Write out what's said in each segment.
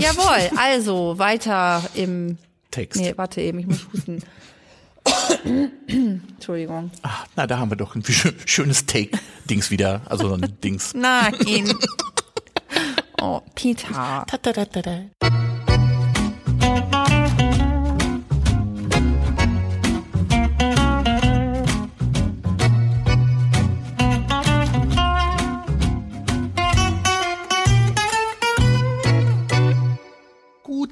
Jawohl, also weiter im Text. Nee, warte eben, ich muss husten. Entschuldigung. Ah, na, da haben wir doch ein schö- schönes Take-Dings wieder. Also so ein Dings. Nein. Oh, Peter.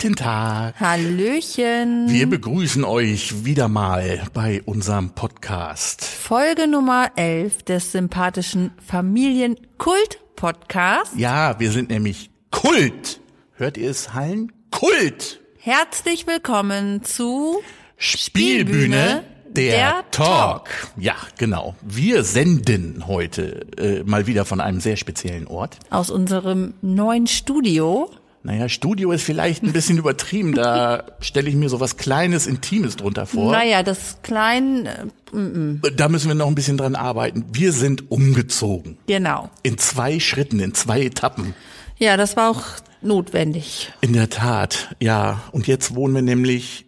Guten Tag. Hallöchen. Wir begrüßen euch wieder mal bei unserem Podcast. Folge Nummer 11 des sympathischen Familienkult-Podcasts. Ja, wir sind nämlich Kult. Hört ihr es hallen? Kult. Herzlich willkommen zu Spielbühne, der, der Talk. Ja, genau. Wir senden heute äh, mal wieder von einem sehr speziellen Ort. aus unserem neuen Studio. Naja, Studio ist vielleicht ein bisschen übertrieben. Da stelle ich mir so was Kleines, Intimes drunter vor. Naja, das klein, äh, Da müssen wir noch ein bisschen dran arbeiten. Wir sind umgezogen. genau. In zwei Schritten, in zwei Etappen. Ja, das war auch notwendig. In der Tat, ja. Und jetzt wohnen wir nämlich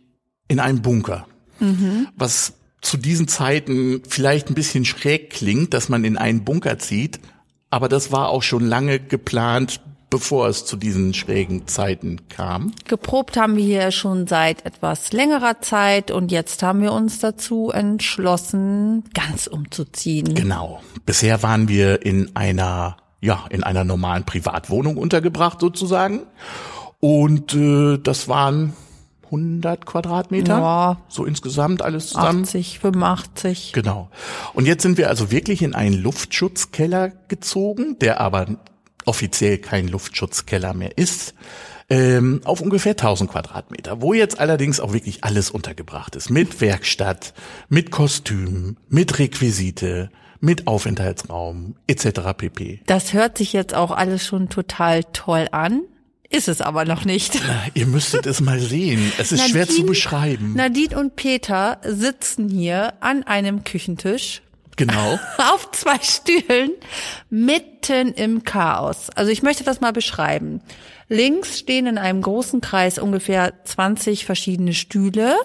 in einem Bunker. Was zu diesen Zeiten vielleicht ein bisschen schräg klingt, dass man in einen Bunker zieht. Aber das war auch schon lange geplant, bevor es zu diesen schrägen Zeiten kam. Geprobt haben wir hier schon seit etwas längerer Zeit und jetzt haben wir uns dazu entschlossen, ganz umzuziehen. Genau. Bisher waren wir in einer, ja, in einer normalen Privatwohnung untergebracht sozusagen. Und äh, das waren 100 Quadratmeter. Ja. So insgesamt alles zusammen. 80, 85. Genau. Und jetzt sind wir also wirklich in einen Luftschutzkeller gezogen, der aber offiziell kein Luftschutzkeller mehr ist, ähm, auf ungefähr 1000 Quadratmeter, wo jetzt allerdings auch wirklich alles untergebracht ist. Mit Werkstatt, mit Kostüm, mit Requisite, mit Aufenthaltsraum etc. pp. Das hört sich jetzt auch alles schon total toll an. Ist es aber noch nicht. Ihr müsstet es mal sehen. Es ist schwer zu Nadine- beschreiben. Nadine und Peter sitzen hier an einem Küchentisch Genau. auf zwei Stühlen mitten im Chaos. Also ich möchte das mal beschreiben. Links stehen in einem großen Kreis ungefähr 20 verschiedene Stühle.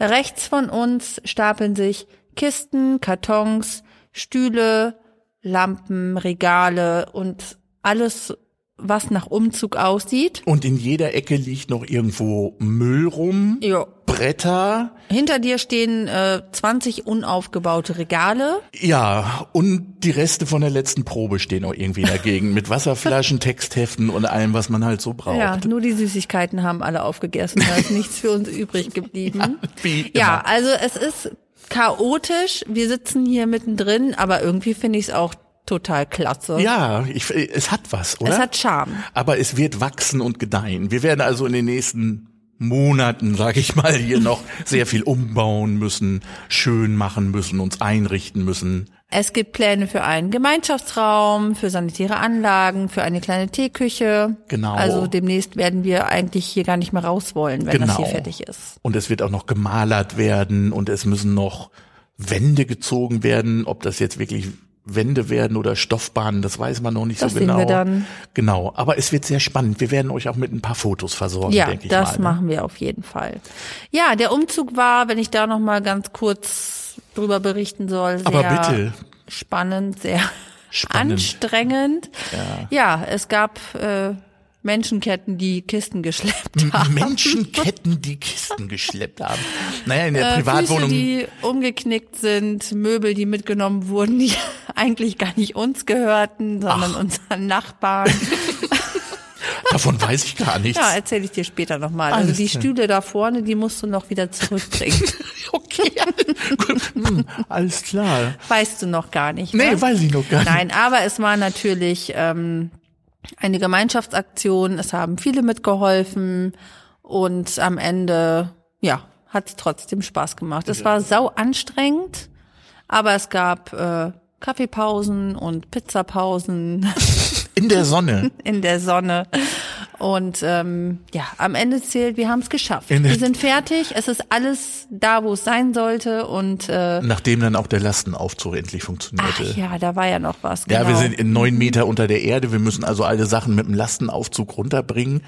Rechts von uns stapeln sich Kisten, Kartons, Stühle, Lampen, Regale und alles, was nach Umzug aussieht. Und in jeder Ecke liegt noch irgendwo Müll rum, Jo. Bretter, Hinter dir stehen äh, 20 unaufgebaute Regale. Ja, und die Reste von der letzten Probe stehen auch irgendwie dagegen mit Wasserflaschen, Textheften und allem, was man halt so braucht. Ja, nur die Süßigkeiten haben alle aufgegessen. Da ist nichts für uns übrig geblieben. Ja, immer. also es ist chaotisch. Wir sitzen hier mittendrin, aber irgendwie finde ich es auch total klasse. Ja, ich, es hat was, oder? Es hat Charme. Aber es wird wachsen und gedeihen. Wir werden also in den nächsten Monaten, sage ich mal, hier noch sehr viel umbauen müssen, schön machen müssen, uns einrichten müssen. Es gibt Pläne für einen Gemeinschaftsraum, für sanitäre Anlagen, für eine kleine Teeküche. Genau. Also demnächst werden wir eigentlich hier gar nicht mehr raus wollen, wenn das hier Genau. fertig ist. Und es wird auch noch gemalert werden und es müssen noch Wände gezogen werden. Ob das jetzt wirklich Wände werden oder Stoffbahnen, das weiß man noch nicht Das so sehen genau. wir dann. Genau, aber es wird sehr spannend. Wir werden euch auch mit ein paar Fotos versorgen, Ja, denke ich das mal. ne? machen wir auf jeden Fall. Ja, der Umzug war, wenn ich da noch mal ganz kurz drüber berichten soll, sehr Aber bitte. spannend, sehr Spannend. anstrengend. Ja. es gab äh, Menschenketten, die Kisten geschleppt haben. Menschenketten, die Kisten geschleppt haben. Naja, in der Äh, Privatwohnung. Füße, die umgeknickt sind, Möbel, die mitgenommen wurden, die eigentlich gar nicht uns gehörten, sondern unseren Nachbarn. davon weiß ich gar nichts. Ja, erzähle ich dir später nochmal. Also die. Stühle da vorne, die musst du noch wieder zurückbringen. okay. Hm, alles klar. weißt du noch gar nicht. Nee, ne? weiß ich noch gar nicht. Nein, aber es war natürlich ähm, eine Gemeinschaftsaktion. Es haben viele mitgeholfen und am Ende, ja, hat es trotzdem Spaß gemacht. Es war sau anstrengend, aber es gab äh, Kaffeepausen und Pizzapausen In der Sonne. in der Sonne. Und ähm, ja, am Ende zählt, wir haben es geschafft. Wir sind fertig, es ist alles da, wo es sein sollte und äh, Nachdem dann auch der Lastenaufzug endlich funktionierte. ach ja, da war ja noch was. Ja, genau. wir sind in neun Meter unter der Erde. Wir müssen also alle Sachen mit dem Lastenaufzug runterbringen.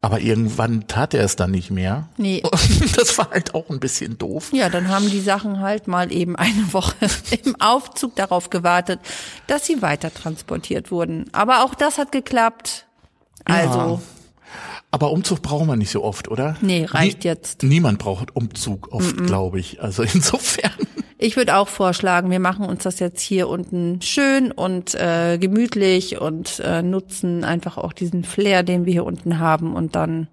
Aber irgendwann tat er es dann nicht mehr. Nee. Das war halt auch ein bisschen doof. Ja, dann haben die Sachen halt mal eben eine Woche im Aufzug darauf gewartet, dass sie weiter transportiert wurden. Aber auch das hat geklappt. Also, Aber Umzug brauchen wir nicht so oft, oder? Nee, reicht jetzt. Niemand braucht Umzug oft, glaube ich. Also insofern. ich würde auch vorschlagen, wir machen uns das jetzt hier unten schön und äh, gemütlich und äh, nutzen einfach auch diesen Flair, den wir hier unten haben und dann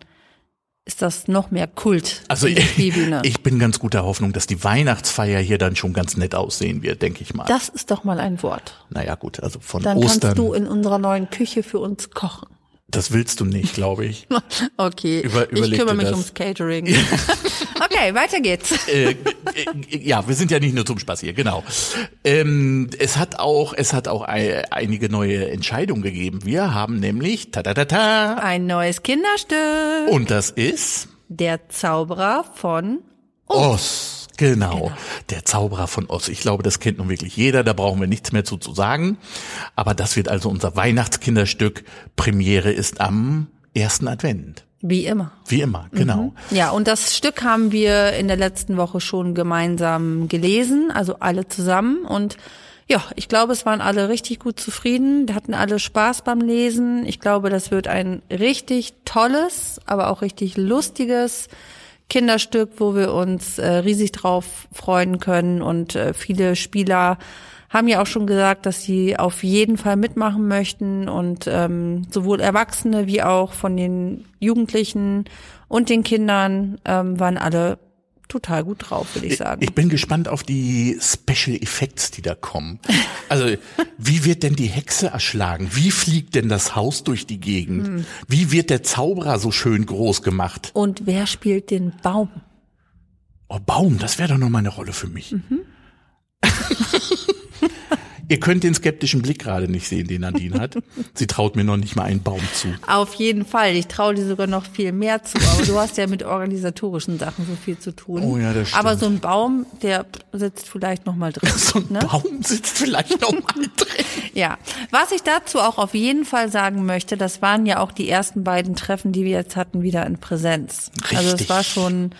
ist das noch mehr Kult. Also ich, ich bin ganz guter Hoffnung, dass die Weihnachtsfeier hier dann schon ganz nett aussehen wird, denke ich mal. das ist doch mal ein Wort. naja, gut, also von Dann Ostern. kannst du in unserer neuen Küche für uns kochen. Das willst du nicht, glaube ich. Okay, Über- ich kümmere mich ums Catering. okay, weiter geht's. äh, äh, ja, wir sind ja nicht nur zum Spaß hier, genau. Ähm, es hat auch, es hat auch ei- einige neue Entscheidungen gegeben. Wir haben nämlich, ta ta ta ta, Ein neues Kinderstück. und das ist Der Zauberer von Oz. Genau. Der Zauberer von Oz. Ich glaube, das kennt nun wirklich jeder, da brauchen wir nichts mehr zu, zu sagen. Aber das wird also unser Weihnachtskinderstück. Premiere ist am ersten Advent. Wie immer. Wie immer, genau. Ja, und das Stück haben wir in der letzten Woche schon gemeinsam gelesen, also alle zusammen. Und ja, ich glaube, es waren alle richtig gut zufrieden, hatten alle Spaß beim Lesen. Ich glaube, das wird ein richtig tolles, aber auch richtig lustiges Kinderstück, wo wir uns äh, riesig drauf freuen können. Und äh, viele Spieler haben ja auch schon gesagt, dass sie auf jeden Fall mitmachen möchten und ähm, sowohl Erwachsene wie auch von den Jugendlichen und den Kindern ähm, waren alle total gut drauf, würde ich sagen. Ich bin gespannt auf die Special Effects, die da kommen. Also, wie wird denn die Hexe erschlagen? Wie fliegt denn das Haus durch die Gegend? Hm. Wie wird der Zauberer so schön groß gemacht? und wer spielt den Baum? Oh, Baum, das wäre doch noch mal eine Rolle für mich. Mhm. Ihr könnt den skeptischen Blick gerade nicht sehen, den Nadine hat. Sie traut mir noch nicht mal einen Baum zu. Auf jeden Fall. Ich traue dir sogar noch viel mehr zu. Aber du hast ja mit organisatorischen Sachen so viel zu tun. Oh ja, das stimmt. Aber so ein Baum, der sitzt vielleicht noch mal drin. So ein ne? Baum sitzt vielleicht noch mal drin. Ja, was ich dazu auch auf jeden Fall sagen möchte, das waren ja auch die ersten beiden Treffen, die wir jetzt hatten, wieder in Präsenz. Also es Richtig. war schon,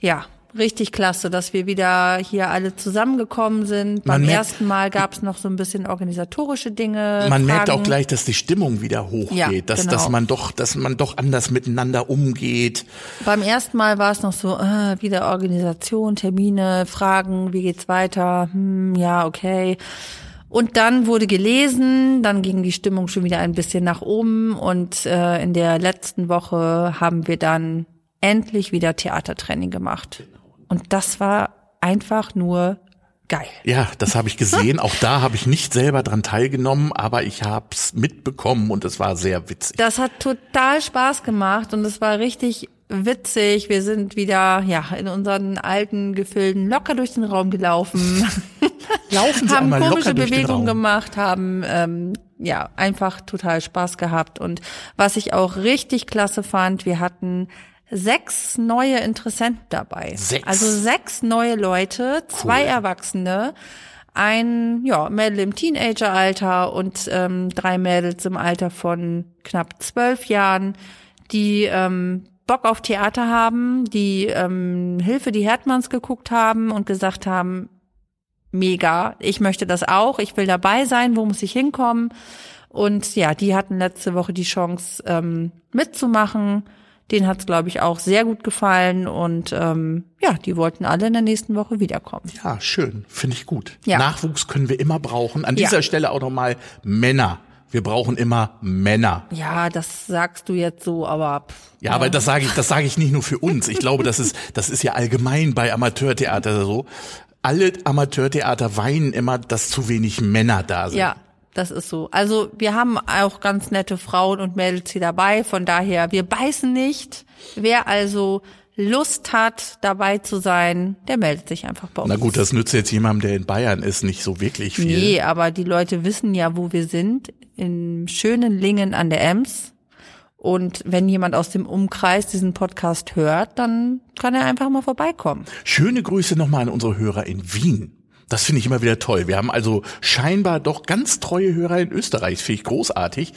ja, richtig klasse, dass wir wieder hier alle zusammengekommen sind. Beim merkt- ersten Mal gab es noch so ein bisschen organisatorische Dinge. Man merkt Fragen. auch gleich, dass die Stimmung wieder hochgeht, Ja, dass, genau. dass man doch, dass man doch anders miteinander umgeht. Beim ersten Mal war es noch so, äh, wieder Organisation, Termine, Fragen, wie geht's weiter? Hm, ja, okay. Und dann wurde gelesen, dann ging die Stimmung schon wieder ein bisschen nach oben und äh, in der letzten Woche haben wir dann endlich wieder Theatertraining gemacht. Und das war einfach nur geil. Ja, das habe ich gesehen. Auch da habe ich nicht selber dran teilgenommen, aber ich habe es mitbekommen und es war sehr witzig. Das hat total Spaß gemacht und es war richtig witzig. Wir sind wieder ja in unseren alten Gefilden locker durch den Raum gelaufen. Laufen Sie haben komische Bewegungen gemacht, haben ähm, ja einfach total Spaß gehabt. Und was ich auch richtig klasse fand, wir hatten sechs neue Interessenten dabei. Sechs? Also sechs neue Leute, zwei Erwachsene, ein ja, Mädel im Teenageralter und ähm, drei Mädels im Alter von knapp zwölf Jahren, die ähm, Bock auf Theater haben, die ähm, Hilfe die Herdmanns geguckt haben und gesagt haben, mega, ich möchte das auch, ich will dabei sein, wo muss ich hinkommen? Und ja, die hatten letzte Woche die Chance ähm, mitzumachen. Denen hat's, glaube ich, auch sehr gut gefallen und ähm, ja, die wollten alle in der nächsten Woche wiederkommen. Ja, schön, finde ich gut. Ja. Nachwuchs können wir immer brauchen. An Ja. dieser Stelle auch nochmal Männer. Wir brauchen immer Männer. Ja, das sagst du jetzt so, aber pff, Ja, aber das sage ich, das sage ich nicht nur für uns. Ich glaube, das ist, das ist ja allgemein bei Amateurtheater so. Alle Amateurtheater weinen immer, dass zu wenig Männer da sind. ja, das ist so. Also wir haben auch ganz nette Frauen und Mädels hier dabei, von daher, wir beißen nicht. Wer also Lust hat, dabei zu sein, der meldet sich einfach bei uns. Na gut, das nützt jetzt jemandem, der in Bayern ist, nicht so wirklich viel. Nee, aber die Leute wissen ja, wo wir sind. In schönen Lingen an der Ems. Und wenn jemand aus dem Umkreis diesen Podcast hört, dann kann er einfach mal vorbeikommen. Schöne Grüße nochmal an unsere Hörer in Wien. Das finde ich immer wieder toll. Wir haben also scheinbar doch ganz treue Hörer in Österreich. Finde ich großartig.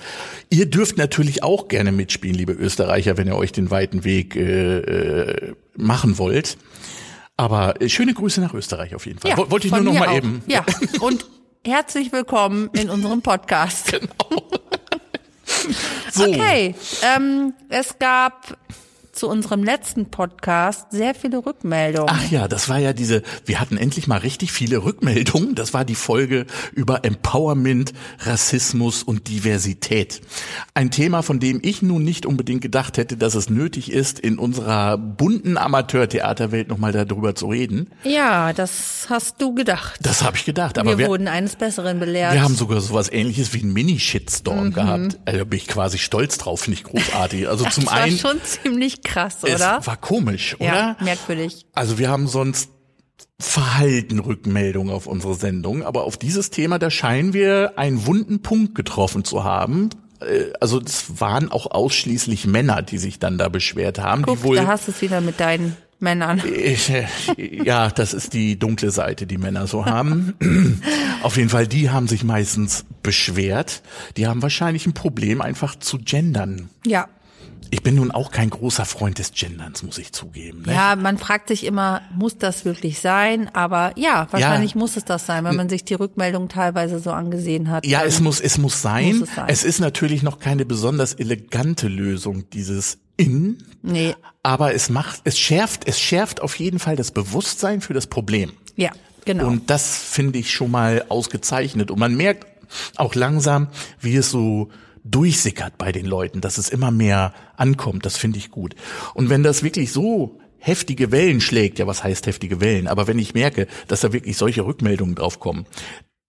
Ihr dürft natürlich auch gerne mitspielen, liebe Österreicher, wenn ihr euch den weiten Weg äh, äh, machen wollt. Aber äh, schöne Grüße nach Österreich auf jeden Fall. Ja, Wollte ich nur noch mal auch. eben. Ja, und herzlich willkommen in unserem Podcast. Genau. so. Okay, ähm, es gab zu unserem letzten Podcast sehr viele Rückmeldungen. Ach ja, das war ja diese, wir hatten endlich mal richtig viele Rückmeldungen. Das war die Folge über Empowerment, Rassismus und Diversität. Ein Thema, von dem ich nun nicht unbedingt gedacht hätte, dass es nötig ist, in unserer bunten Amateurtheaterwelt nochmal darüber zu reden. Ja, das hast du gedacht. Das habe ich gedacht. Aber wir, wir, wurden eines Besseren belehrt. Wir haben sogar sowas ähnliches wie ein Mini-Shitstorm mhm. gehabt. Also da bin ich quasi stolz drauf, finde ich großartig. Also das zum war einen. schon ziemlich krass, oder? Es war komisch, oder? Ja, merkwürdig. Also wir haben sonst verhalten Rückmeldungen auf unsere Sendung, aber auf dieses Thema, da scheinen wir einen wunden Punkt getroffen zu haben. Äh, also es waren auch ausschließlich Männer, die sich dann da beschwert haben. Guck, die wohl, da hast du es wieder mit deinen Männern. Ich, ja, das ist die dunkle Seite, die Männer so haben. Auf jeden Fall, die haben sich meistens beschwert. Die haben wahrscheinlich ein Problem, einfach zu gendern. Ja. Ich bin nun auch kein großer Freund des Genderns, muss ich zugeben. Ne? Ja, man fragt sich immer, muss das wirklich sein? Aber ja, wahrscheinlich ja. muss es das sein, wenn man sich die Rückmeldung teilweise so angesehen hat. Ja, es muss, es muss sein. Muss es, sein. es ist natürlich noch keine besonders elegante Lösung, dieses in. Nee. Aber es macht, es schärft, es schärft auf jeden Fall das Bewusstsein für das Problem. Ja, genau. Und das finde ich schon mal ausgezeichnet. Und man merkt auch langsam, wie es so durchsickert bei den Leuten, dass es immer mehr ankommt. Das finde ich gut. Und wenn das wirklich so heftige Wellen schlägt, ja, was heißt heftige Wellen? Aber wenn ich merke, dass da wirklich solche Rückmeldungen drauf kommen,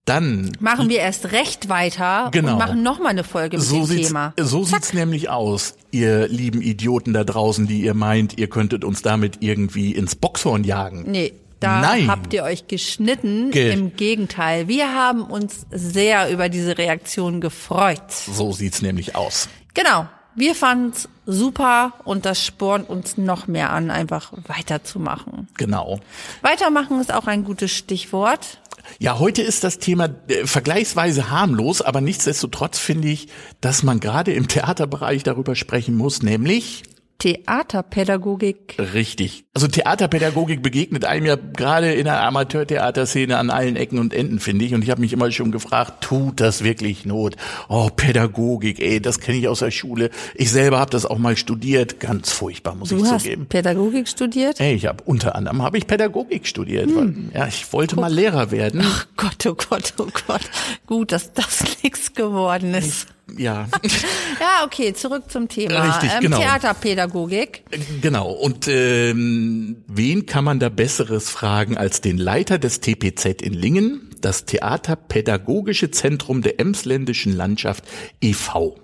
dann machen wir erst recht weiter genau. und machen noch mal eine Folge mit so dem Thema. So Zack. sieht's nämlich aus, ihr lieben Idioten da draußen, die ihr meint, ihr könntet uns damit irgendwie ins Boxhorn jagen. Nee, da Nein. habt ihr euch geschnitten. Ge Im Gegenteil, wir haben uns sehr über diese Reaktion gefreut. So sieht's nämlich aus. Genau. Wir fanden's super und das spornt uns noch mehr an, einfach weiterzumachen. Genau. Weitermachen ist auch ein gutes Stichwort. Ja, heute ist das Thema äh, vergleichsweise harmlos, aber nichtsdestotrotz finde ich, dass man gerade im Theaterbereich darüber sprechen muss, nämlich Theaterpädagogik. Richtig. Also Theaterpädagogik begegnet einem ja gerade in der Amateurtheaterszene an allen Ecken und Enden, finde ich. Und ich habe mich immer schon gefragt, tut das wirklich Not? Oh, Pädagogik, ey, das kenne ich aus der Schule. Ich selber habe das auch mal studiert. Ganz furchtbar, muss du ich hast zugeben. Pädagogik studiert? Ey, ich habe unter anderem habe ich Pädagogik studiert. Hm. Weil, ja, ich wollte Guck. mal Lehrer werden. Ach Gott, oh Gott, oh Gott. Gut, dass das nichts geworden ist ja. ja, okay, zurück zum Thema. Richtig, ähm, genau. Theaterpädagogik. Genau. Und ähm, wen kann man da Besseres fragen als den Leiter des TPZ in Lingen, das Theaterpädagogische Zentrum der Emsländischen Landschaft e.V.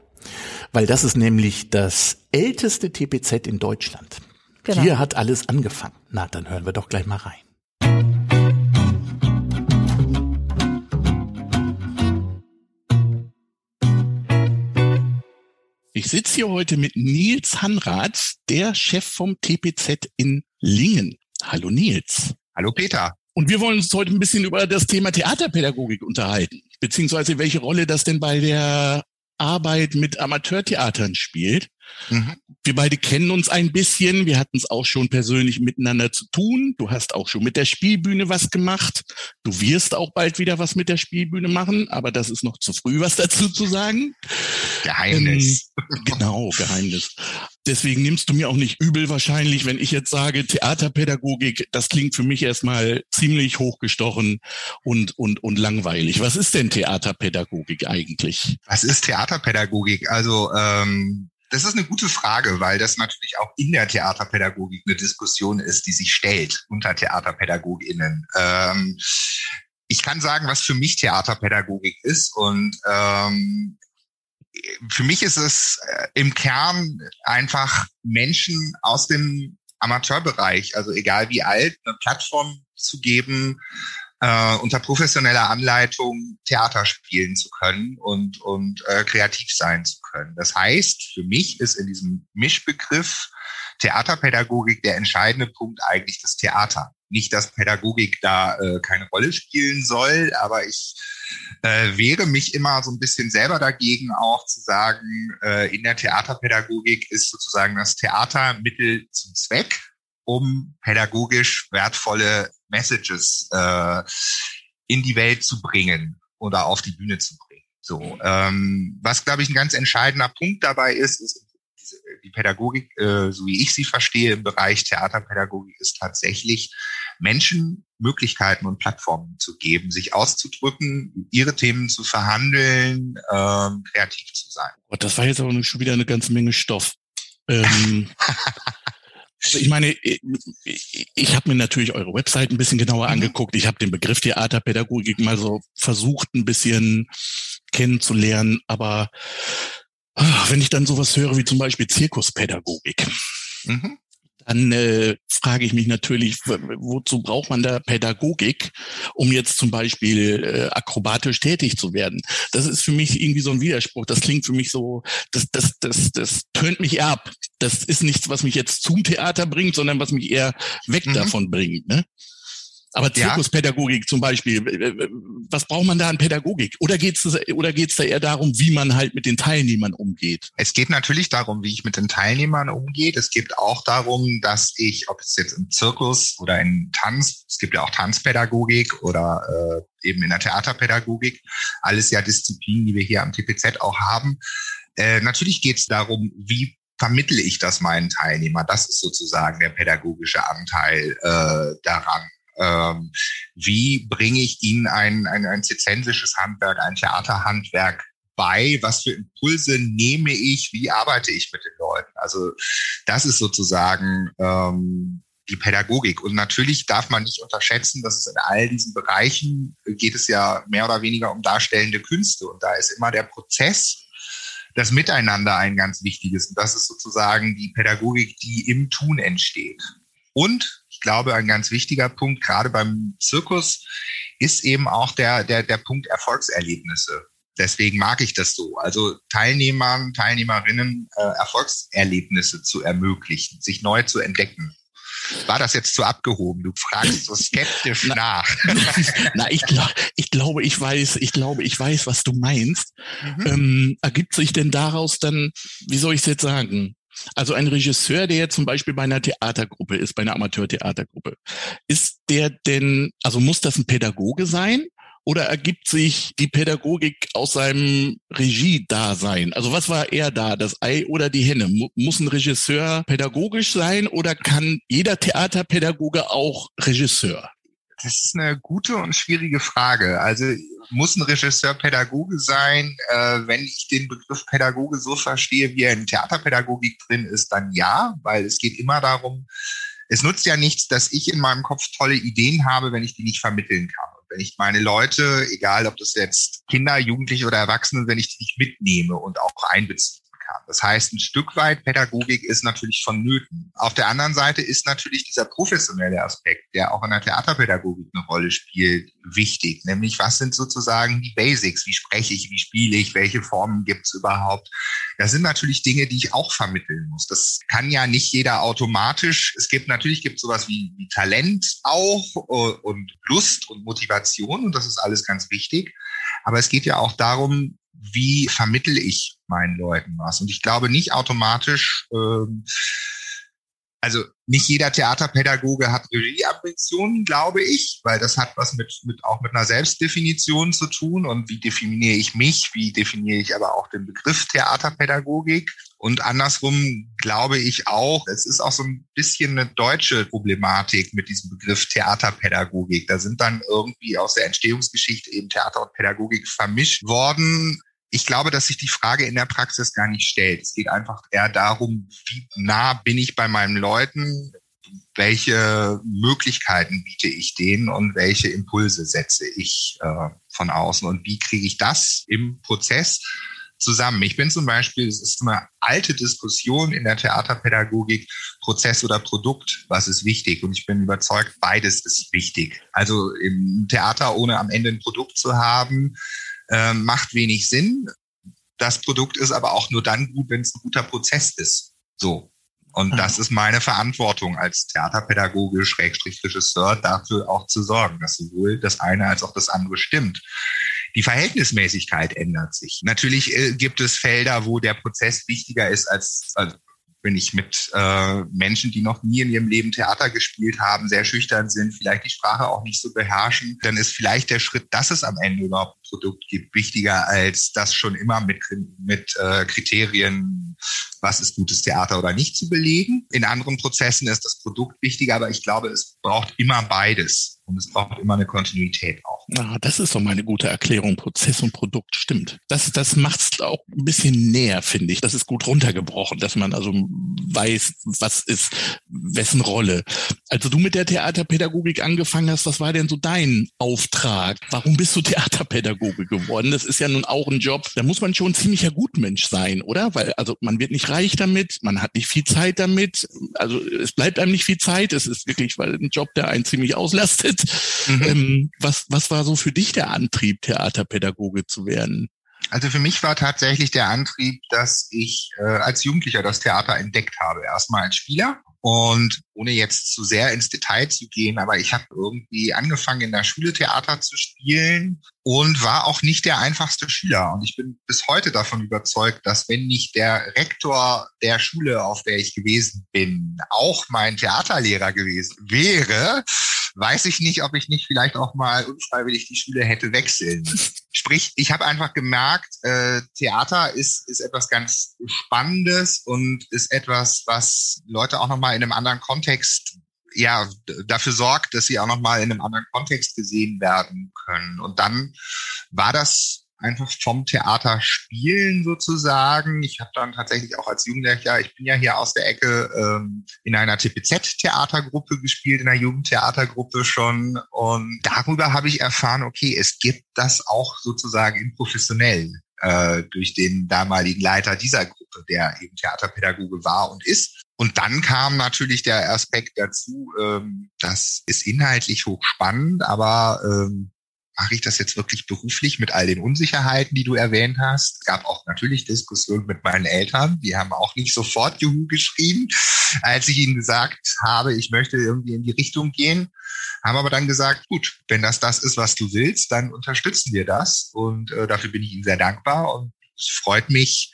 Weil das ist nämlich das älteste TPZ in Deutschland. Genau. Hier hat alles angefangen. Na, dann hören wir doch gleich mal rein. Ich sitze hier heute mit Nils Hanrath, der Chef vom TPZ in Lingen. Hallo Nils. Hallo Peter. Und wir wollen uns heute ein bisschen über das Thema Theaterpädagogik unterhalten, beziehungsweise welche Rolle das denn bei der Arbeit mit Amateurtheatern spielt. Mhm. Wir beide kennen uns ein bisschen. Wir hatten es auch schon persönlich miteinander zu tun. Du hast auch schon mit der Spielbühne was gemacht. Du wirst auch bald wieder was mit der Spielbühne machen, aber das ist noch zu früh, was dazu zu sagen. Geheimnis. Ähm, genau, Geheimnis. Deswegen nimmst du mir auch nicht übel wahrscheinlich, wenn ich jetzt sage, Theaterpädagogik, das klingt für mich erstmal ziemlich hochgestochen und, und, und langweilig. Was ist denn Theaterpädagogik eigentlich? Was ist Theaterpädagogik? Also ähm, das ist eine gute Frage, weil das natürlich auch in der Theaterpädagogik eine Diskussion ist, die sich stellt unter TheaterpädagogInnen. Ähm, ich kann sagen, was für mich Theaterpädagogik ist und ähm, für mich ist es äh, im Kern einfach Menschen aus dem Amateurbereich, also egal wie alt, eine Plattform zu geben, äh, unter professioneller Anleitung Theater spielen zu können und, und äh, kreativ sein zu können. Das heißt, für mich ist in diesem Mischbegriff Theaterpädagogik der entscheidende Punkt eigentlich das Theater. Nicht, dass Pädagogik da äh, keine Rolle spielen soll, aber ich äh, wehre mich immer so ein bisschen selber dagegen, auch zu sagen, äh, in der Theaterpädagogik ist sozusagen das Theater Mittel zum Zweck, um pädagogisch wertvolle Messages äh, in die Welt zu bringen oder auf die Bühne zu bringen. So, ähm, was glaube ich ein ganz entscheidender Punkt dabei ist, ist die Pädagogik, äh, so wie ich sie verstehe, im Bereich Theaterpädagogik ist tatsächlich Menschen Möglichkeiten und Plattformen zu geben, sich auszudrücken, ihre Themen zu verhandeln, ähm, kreativ zu sein. Gott, das war jetzt aber schon wieder eine ganze Menge Stoff. Ähm, also ich meine, ich, ich habe mir natürlich eure Website ein bisschen genauer mhm. angeguckt. Ich habe den Begriff Theaterpädagogik mal so versucht, ein bisschen kennenzulernen, aber wenn ich dann sowas höre wie zum Beispiel Zirkuspädagogik, mhm dann äh, frage ich mich natürlich, wozu braucht man da Pädagogik, um jetzt zum Beispiel äh, akrobatisch tätig zu werden? Das ist für mich irgendwie so ein Widerspruch. Das klingt für mich so, das, das, das, das tönt mich ab. Das ist nichts, was mich jetzt zum Theater bringt, sondern was mich eher weg mhm. davon bringt. Ne? Aber Zirkuspädagogik ja. zum Beispiel, was braucht man da an Pädagogik? Oder geht's oder geht's da eher darum, wie man halt mit den Teilnehmern umgeht? Es geht natürlich darum, wie ich mit den Teilnehmern umgehe. Es geht auch darum, dass ich, ob es jetzt im Zirkus oder in Tanz, es gibt ja auch Tanzpädagogik oder äh, eben in der Theaterpädagogik, alles ja Disziplinen, die wir hier am TPZ auch haben. Äh, natürlich geht es darum, wie vermittle ich das meinen Teilnehmern? Das ist sozusagen der pädagogische Anteil äh, daran ähm, wie bringe ich ihnen ein, ein, ein zizensisches Handwerk, ein Theaterhandwerk bei, was für Impulse nehme ich, wie arbeite ich mit den Leuten. Also das ist sozusagen ähm, die Pädagogik. Und natürlich darf man nicht unterschätzen, dass es in all diesen Bereichen geht es ja mehr oder weniger um darstellende Künste. Und da ist immer der Prozess, das Miteinander ein ganz wichtiges. Und das ist sozusagen die Pädagogik, die im Tun entsteht. Und ich glaube, ein ganz wichtiger Punkt, gerade beim Zirkus, ist eben auch der, der, der Punkt Erfolgserlebnisse. Deswegen mag ich das so. Also Teilnehmern, Teilnehmerinnen äh, Erfolgserlebnisse zu ermöglichen, sich neu zu entdecken. War das jetzt zu abgehoben? Du fragst so skeptisch na, nach. Na, ich, glaub, ich glaube, ich weiß, ich glaube, ich weiß, was du meinst. Mhm. Ähm, ergibt sich denn daraus dann, wie soll ich es jetzt sagen? Also ein Regisseur, der zum Beispiel bei einer Theatergruppe ist, bei einer Amateurtheatergruppe, ist der denn, also muss das ein Pädagoge sein? Oder ergibt sich die Pädagogik aus seinem Regie-Dasein? Also was war er da, das Ei oder die Henne? Muss ein Regisseur pädagogisch sein oder kann jeder Theaterpädagoge auch Regisseur? Das ist eine gute und schwierige Frage. Also muss ein Regisseur Pädagoge sein? Äh, wenn ich den Begriff Pädagoge so verstehe, wie er in Theaterpädagogik drin ist, dann ja, weil es geht immer darum, es nutzt ja nichts, dass ich in meinem Kopf tolle Ideen habe, wenn ich die nicht vermitteln kann. Und wenn ich meine Leute, egal ob das jetzt Kinder, Jugendliche oder Erwachsene, wenn ich die nicht mitnehme und auch einbeziehe. Das heißt, ein Stück weit Pädagogik ist natürlich vonnöten. Auf der anderen Seite ist natürlich dieser professionelle Aspekt, der auch in der Theaterpädagogik eine Rolle spielt, wichtig. Nämlich, was sind sozusagen die Basics? Wie spreche ich? Wie spiele ich? Welche Formen gibt es überhaupt? Das sind natürlich Dinge, die ich auch vermitteln muss. Das kann ja nicht jeder automatisch. Es gibt natürlich gibt sowas wie, wie Talent auch äh, und Lust und Motivation und das ist alles ganz wichtig. Aber es geht ja auch darum, wie vermittel ich meinen Leuten was? Und ich glaube nicht automatisch, ähm, also nicht jeder Theaterpädagoge hat Regieambitionen, glaube ich, weil das hat was mit, mit auch mit einer Selbstdefinition zu tun und wie definiere ich mich, wie definiere ich aber auch den Begriff Theaterpädagogik. Und andersrum glaube ich auch, es ist auch so ein bisschen eine deutsche Problematik mit diesem Begriff Theaterpädagogik. Da sind dann irgendwie aus der Entstehungsgeschichte eben Theater und Pädagogik vermischt worden ich glaube, dass sich die Frage in der Praxis gar nicht stellt. Es geht einfach eher darum, wie nah bin ich bei meinen Leuten, welche Möglichkeiten biete ich denen und welche Impulse setze ich äh, von außen und wie kriege ich das im Prozess zusammen. Ich bin zum Beispiel, es ist eine alte Diskussion in der Theaterpädagogik, Prozess oder Produkt, was ist wichtig? Und ich bin überzeugt, beides ist wichtig. Also im Theater, ohne am Ende ein Produkt zu haben, äh, macht wenig Sinn. Das Produkt ist aber auch nur dann gut, wenn es ein guter Prozess ist. So. Und ah. das ist meine Verantwortung als Theaterpädagoge, Schrägstrich Regisseur, dafür auch zu sorgen, dass sowohl das eine als auch das andere stimmt. Die Verhältnismäßigkeit ändert sich. Natürlich äh, gibt es Felder, wo der Prozess wichtiger ist als, also wenn ich mit äh, Menschen, die noch nie in ihrem Leben Theater gespielt haben, sehr schüchtern sind, vielleicht die Sprache auch nicht so beherrschen, dann ist vielleicht der Schritt, dass es am Ende überhaupt ein Produkt gibt, wichtiger als das schon immer mit, mit äh, Kriterien, was ist gutes Theater oder nicht zu belegen. In anderen Prozessen ist das Produkt wichtiger, aber ich glaube, es braucht immer beides. Und es braucht immer eine Kontinuität auch. Ah, das ist doch mal eine gute Erklärung. Prozess und Produkt stimmt. Das, das macht es auch ein bisschen näher, finde ich. Das ist gut runtergebrochen, dass man also weiß, was ist wessen Rolle. Also du mit der Theaterpädagogik angefangen hast, was war denn so dein Auftrag? Warum bist du Theaterpädagoge geworden? Das ist ja nun auch ein Job. Da muss man schon ein ziemlicher Gutmensch sein, oder? Weil also man wird nicht reich damit, man hat nicht viel Zeit damit. Also es bleibt einem nicht viel Zeit. Es ist wirklich weil ein Job, der einen ziemlich auslastet. Mhm. Ähm, was, was war so für dich der Antrieb, Theaterpädagoge zu werden? Also für mich war tatsächlich der Antrieb, dass ich äh, als Jugendlicher das Theater entdeckt habe. Erstmal als Spieler und ohne jetzt zu sehr ins Detail zu gehen, aber ich habe irgendwie angefangen in der Schule Theater zu spielen und war auch nicht der einfachste Schüler. Und ich bin bis heute davon überzeugt, dass wenn nicht der Rektor der Schule, auf der ich gewesen bin, auch mein Theaterlehrer gewesen wäre, weiß ich nicht, ob ich nicht vielleicht auch mal unfreiwillig die Schule hätte wechseln. Sprich, ich habe einfach gemerkt, äh, Theater ist, ist etwas ganz Spannendes und ist etwas, was Leute auch nochmal in einem anderen Kontext ja, dafür sorgt, dass sie auch nochmal in einem anderen Kontext gesehen werden können. Und dann war das einfach vom Theater spielen sozusagen. Ich habe dann tatsächlich auch als Jugendlicher, ich bin ja hier aus der Ecke ähm, in einer TPZ-Theatergruppe gespielt, in einer Jugendtheatergruppe schon. Und darüber habe ich erfahren, okay, es gibt das auch sozusagen im professionell äh, durch den damaligen Leiter dieser Gruppe, der eben Theaterpädagoge war und ist. Und dann kam natürlich der Aspekt dazu, ähm, das ist inhaltlich hochspannend, aber ähm, mache ich das jetzt wirklich beruflich mit all den Unsicherheiten, die du erwähnt hast? Es gab auch natürlich Diskussionen mit meinen Eltern. Die haben auch nicht sofort Juhu geschrieben, als ich ihnen gesagt habe, ich möchte irgendwie in die Richtung gehen. Haben aber dann gesagt, gut, wenn das das ist, was du willst, dann unterstützen wir das. Und äh, dafür bin ich ihnen sehr dankbar. Und es freut mich,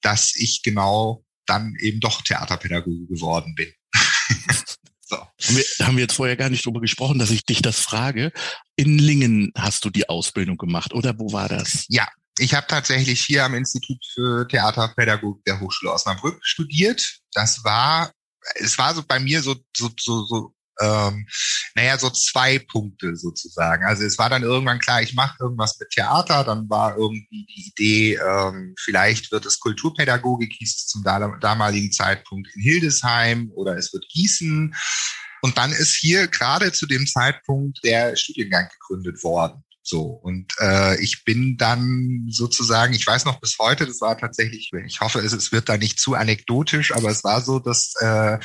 dass ich genau dann eben doch Theaterpädagoge geworden bin. So. Haben wir, haben wir jetzt vorher gar nicht drüber gesprochen, dass ich dich das frage. In Lingen hast du die Ausbildung gemacht oder wo war das? Ja, ich habe tatsächlich hier am Institut für Theaterpädagogik der Hochschule Osnabrück studiert. Das war, es war so bei mir so, so, so, so ähm, naja, so zwei Punkte sozusagen. Also es war dann irgendwann klar, ich mache irgendwas mit Theater, dann war irgendwie die Idee, ähm, vielleicht wird es Kulturpädagogik, hieß es zum damaligen Zeitpunkt in Hildesheim oder es wird Gießen. Und dann ist hier gerade zu dem Zeitpunkt der Studiengang gegründet worden. So, und äh, ich bin dann sozusagen, ich weiß noch bis heute, das war tatsächlich, ich hoffe, es, es wird da nicht zu anekdotisch, aber es war so, dass äh,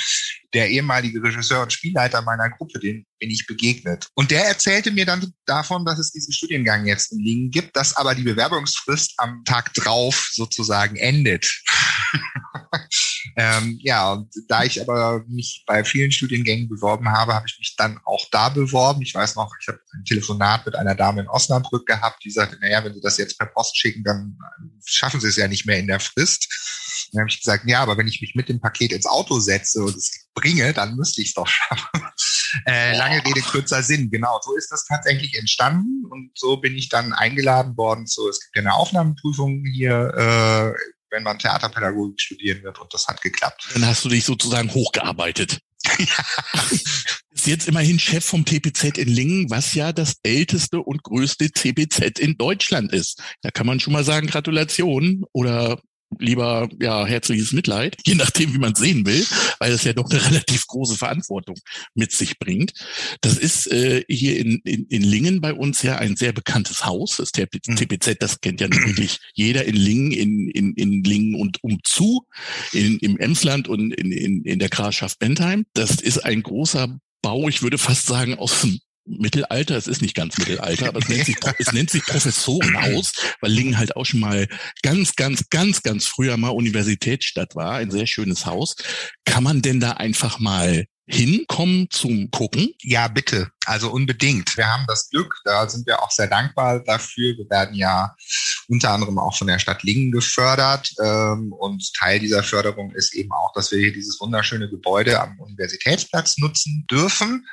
der ehemalige Regisseur und Spielleiter meiner Gruppe, den bin ich begegnet. Und der erzählte mir dann davon, dass es diesen Studiengang jetzt in Lingen gibt, dass aber die Bewerbungsfrist am Tag drauf sozusagen endet. ähm, ja, da ich aber mich bei vielen Studiengängen beworben habe, habe ich mich dann auch da beworben. Ich weiß noch, ich habe ein Telefonat mit einer Dame in Osnabrück gehabt, die sagte, naja, wenn Sie das jetzt per Post schicken, dann schaffen Sie es ja nicht mehr in der Frist. Dann habe ich gesagt, ja, aber wenn ich mich mit dem Paket ins Auto setze und es bringe, dann müsste ich es doch schaffen. äh, lange Rede, kurzer Sinn. Genau, so ist das tatsächlich entstanden und so bin ich dann eingeladen worden. So, es gibt ja eine Aufnahmeprüfung hier, äh, wenn man Theaterpädagogik studieren wird und das hat geklappt. Dann hast du dich sozusagen hochgearbeitet. ja. Ist jetzt immerhin Chef vom TPZ in Lingen, was ja das älteste und größte TPZ in Deutschland ist. Da kann man schon mal sagen, Gratulation oder lieber ja herzliches Mitleid, je nachdem, wie man sehen will, weil das ja doch eine relativ große Verantwortung mit sich bringt. Das ist äh, hier in, in, in Lingen bei uns ja ein sehr bekanntes Haus. Das TPZ, mhm. das kennt ja wirklich jeder in Lingen, in, in, in Lingen und umzu, in, im Emsland und in, in, in der Grafschaft Bentheim. Das ist ein großer Bau, ich würde fast sagen, aus dem Mittelalter, es ist nicht ganz Mittelalter, aber es nennt sich, es nennt sich Professorenhaus, weil Lingen halt auch schon mal ganz, ganz, ganz, ganz früher mal Universitätsstadt war, ein sehr schönes Haus. Kann man denn da einfach mal hinkommen zum Gucken? Ja, bitte. Also unbedingt. Wir haben das Glück, da sind wir auch sehr dankbar dafür. Wir werden ja unter anderem auch von der Stadt Lingen gefördert. Ähm, und Teil dieser Förderung ist eben auch, dass wir hier dieses wunderschöne Gebäude am Universitätsplatz nutzen dürfen.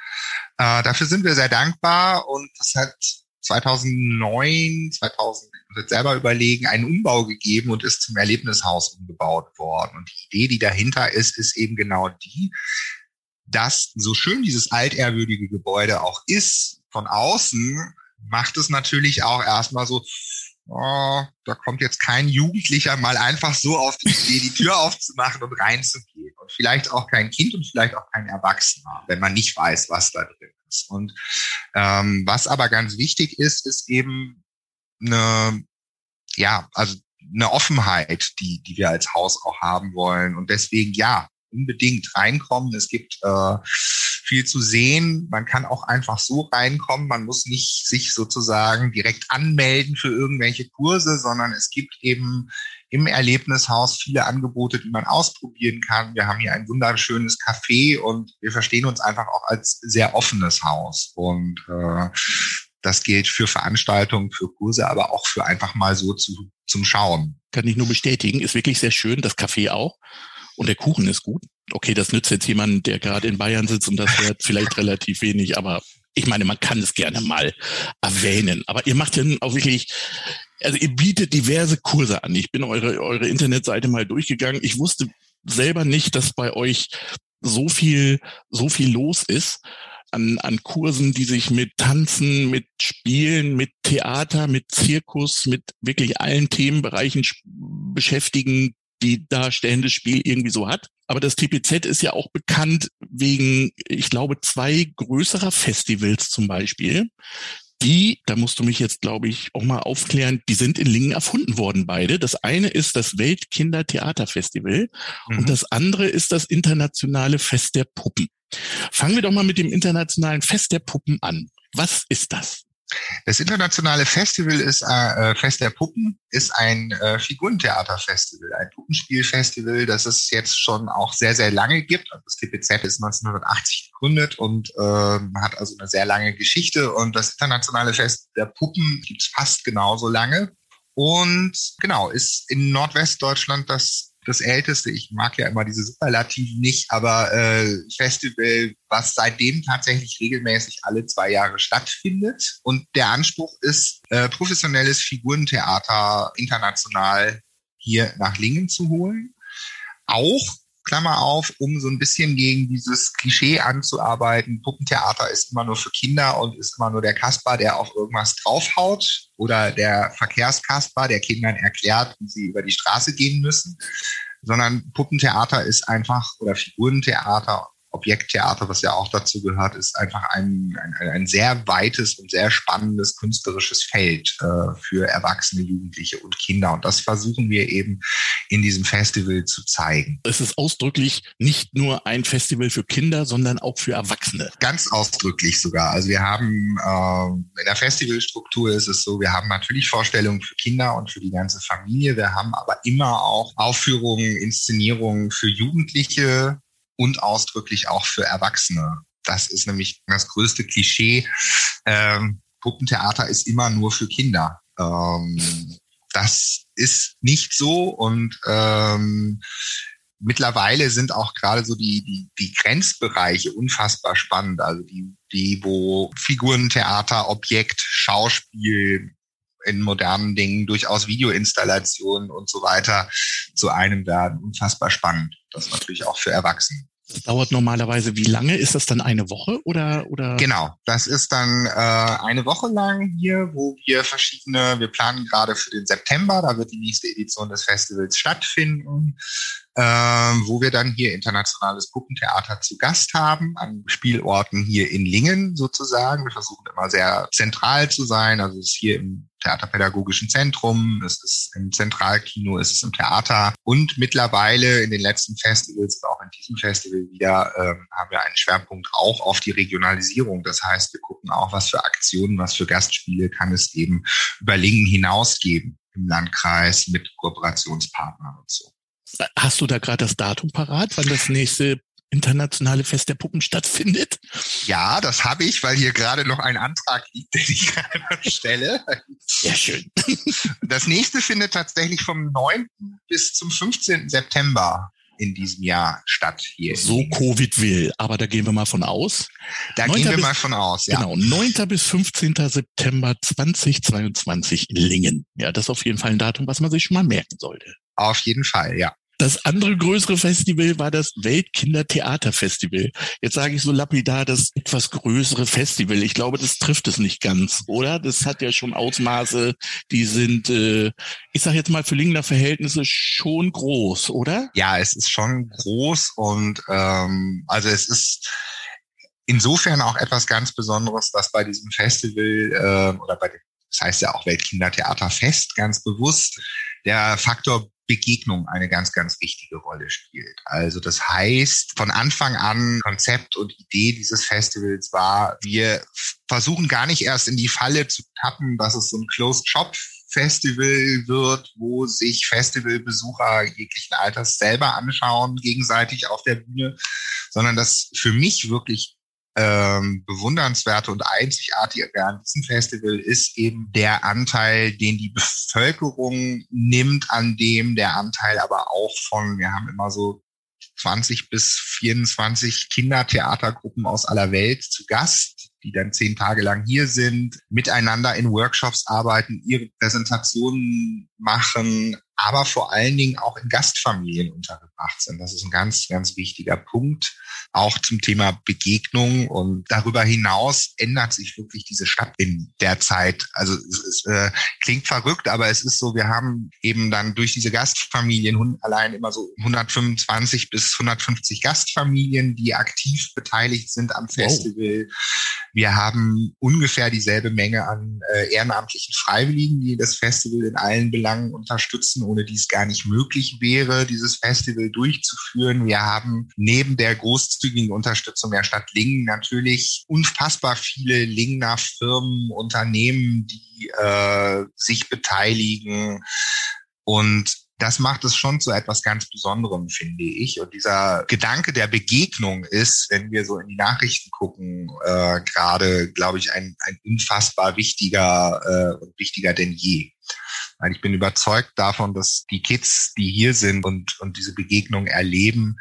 Äh, dafür sind wir sehr dankbar und das hat 2009, 2000, ich muss selber überlegen, einen Umbau gegeben und ist zum Erlebnishaus umgebaut worden. Und die Idee, die dahinter ist, ist eben genau die, dass so schön dieses altehrwürdige Gebäude auch ist, von außen macht es natürlich auch erstmal so, oh, da kommt jetzt kein Jugendlicher mal einfach so auf die Idee, die Tür aufzumachen und reinzugehen. Und vielleicht auch kein Kind und vielleicht auch kein Erwachsener, wenn man nicht weiß, was da drin ist. Und ähm, was aber ganz wichtig ist, ist eben eine, ja, also eine Offenheit, die, die wir als Haus auch haben wollen. Und deswegen, ja, unbedingt reinkommen. Es gibt äh, viel zu sehen. Man kann auch einfach so reinkommen. Man muss nicht sich sozusagen direkt anmelden für irgendwelche Kurse, sondern es gibt eben im Erlebnishaus viele Angebote, die man ausprobieren kann. Wir haben hier ein wunderschönes Café und wir verstehen uns einfach auch als sehr offenes Haus. Und äh, das gilt für Veranstaltungen, für Kurse, aber auch für einfach mal so zu, zum Schauen. Kann ich nur bestätigen. Ist wirklich sehr schön. Das Café auch und der Kuchen ist gut. Okay, das nützt jetzt jemand, der gerade in Bayern sitzt und das hört vielleicht relativ wenig, aber ich meine, man kann es gerne mal erwähnen. Aber ihr macht dann auch wirklich, also ihr bietet diverse Kurse an. Ich bin eure, eure Internetseite mal durchgegangen. Ich wusste selber nicht, dass bei euch so viel, so viel los ist an, an Kursen, die sich mit Tanzen, mit Spielen, mit Theater, mit Zirkus, mit wirklich allen Themenbereichen beschäftigen, die darstellendes Spiel irgendwie so hat. Aber das TPZ ist ja auch bekannt wegen, ich glaube, zwei größerer Festivals zum Beispiel. Die, da musst du mich jetzt, glaube ich, auch mal aufklären, die sind in Lingen erfunden worden, beide. Das eine ist das Weltkindertheaterfestival mhm. und das andere ist das internationale Fest der Puppen. Fangen wir doch mal mit dem internationalen Fest der Puppen an. Was ist das? Das internationale Festival ist äh, äh, Fest der Puppen, ist ein äh, Figurentheaterfestival, ein Puppenspielfestival, das es jetzt schon auch sehr, sehr lange gibt. Also das TPZ ist 1980 gegründet und äh, hat also eine sehr lange Geschichte. Und das internationale Fest der Puppen gibt es fast genauso lange. Und genau, ist in Nordwestdeutschland das das älteste, ich mag ja immer diese Superlativen nicht, aber äh, Festival, was seitdem tatsächlich regelmäßig alle zwei Jahre stattfindet. Und der Anspruch ist, äh, professionelles Figurentheater international hier nach Lingen zu holen. Auch Klammer auf, um so ein bisschen gegen dieses Klischee anzuarbeiten. Puppentheater ist immer nur für Kinder und ist immer nur der Kasper, der auf irgendwas draufhaut oder der Verkehrskasper, der Kindern erklärt, wie sie über die Straße gehen müssen, sondern Puppentheater ist einfach oder Figurentheater Objekttheater, was ja auch dazu gehört, ist einfach ein, ein, ein sehr weites und sehr spannendes künstlerisches Feld äh, für Erwachsene, Jugendliche und Kinder. Und das versuchen wir eben in diesem Festival zu zeigen. Es ist ausdrücklich nicht nur ein Festival für Kinder, sondern auch für Erwachsene. Ganz ausdrücklich sogar. Also wir haben äh, in der Festivalstruktur ist es so, wir haben natürlich Vorstellungen für Kinder und für die ganze Familie. Wir haben aber immer auch Aufführungen, Inszenierungen für Jugendliche, und ausdrücklich auch für Erwachsene. Das ist nämlich das größte Klischee. Ähm, Puppentheater ist immer nur für Kinder. Ähm, das ist nicht so und ähm, mittlerweile sind auch gerade so die, die, die Grenzbereiche unfassbar spannend. Also die, die, wo Figurentheater, Objekt, Schauspiel, in modernen Dingen durchaus Videoinstallationen und so weiter zu einem werden. Unfassbar spannend. Das natürlich auch für Erwachsene. Das dauert normalerweise wie lange? Ist das dann eine Woche oder oder? Genau, das ist dann äh, eine Woche lang hier, wo wir verschiedene, wir planen gerade für den September, da wird die nächste Edition des Festivals stattfinden. Ähm, wo wir dann hier internationales Puppentheater zu Gast haben, an Spielorten hier in Lingen sozusagen. Wir versuchen immer sehr zentral zu sein, also es ist hier im Theaterpädagogischen Zentrum, es ist im Zentralkino, es ist im Theater und mittlerweile in den letzten Festivals, auch in diesem Festival wieder, ähm, haben wir einen Schwerpunkt auch auf die Regionalisierung. Das heißt, wir gucken auch, was für Aktionen, was für Gastspiele kann es eben über Lingen hinaus geben im Landkreis mit Kooperationspartnern und so. Hast du da gerade das Datum parat, wann das nächste internationale Fest der Puppen stattfindet? Ja, das habe ich, weil hier gerade noch ein Antrag liegt, den ich gerade stelle. Sehr schön. Das nächste findet tatsächlich vom 9. bis zum 15. September in diesem Jahr statt hier. So Covid will, aber da gehen wir mal von aus. Da gehen wir bis, mal von aus, ja. Genau, 9. bis 15. September 2022 in Lingen. Ja, das ist auf jeden Fall ein Datum, was man sich schon mal merken sollte. Auf jeden Fall, ja. Das andere größere Festival war das Weltkindertheaterfestival. Jetzt sage ich so lapidar, das etwas größere Festival. Ich glaube, das trifft es nicht ganz, oder? Das hat ja schon Ausmaße, die sind, äh, ich sage jetzt mal für Lingener Verhältnisse schon groß, oder? Ja, es ist schon groß und ähm, also es ist insofern auch etwas ganz Besonderes, dass bei diesem Festival äh, oder bei dem, das heißt ja auch Weltkindertheaterfest ganz bewusst, der Faktor Begegnung eine ganz, ganz wichtige Rolle spielt. Also das heißt, von Anfang an Konzept und Idee dieses Festivals war, wir versuchen gar nicht erst in die Falle zu tappen, dass es so ein Closed Shop Festival wird, wo sich Festivalbesucher jeglichen Alters selber anschauen, gegenseitig auf der Bühne, sondern das für mich wirklich ähm, bewundernswerte und einzigartige an diesem Festival ist eben der Anteil, den die Bevölkerung nimmt, an dem der Anteil aber auch von, wir haben immer so 20 bis 24 Kindertheatergruppen aus aller Welt zu Gast, die dann zehn Tage lang hier sind, miteinander in Workshops arbeiten, ihre Präsentationen machen, aber vor allen Dingen auch in Gastfamilien untergebracht sind. Das ist ein ganz, ganz wichtiger Punkt, auch zum Thema Begegnung. Und darüber hinaus ändert sich wirklich diese Stadt in der Zeit. Also es ist, äh, klingt verrückt, aber es ist so, wir haben eben dann durch diese Gastfamilien allein immer so 125 bis 150 Gastfamilien, die aktiv beteiligt sind am Festival. Wow. Wir haben ungefähr dieselbe Menge an äh, ehrenamtlichen Freiwilligen, die das Festival in allen Belangen unterstützen ohne die es gar nicht möglich wäre, dieses Festival durchzuführen. Wir haben neben der großzügigen Unterstützung der Stadt Lingen natürlich unfassbar viele Lingener Firmen, Unternehmen, die äh, sich beteiligen. Und das macht es schon zu etwas ganz Besonderem, finde ich. Und dieser Gedanke der Begegnung ist, wenn wir so in die Nachrichten gucken, äh, gerade, glaube ich, ein, ein unfassbar wichtiger äh, und wichtiger denn je. Ich bin überzeugt davon, dass die Kids, die hier sind und, und diese Begegnung erleben,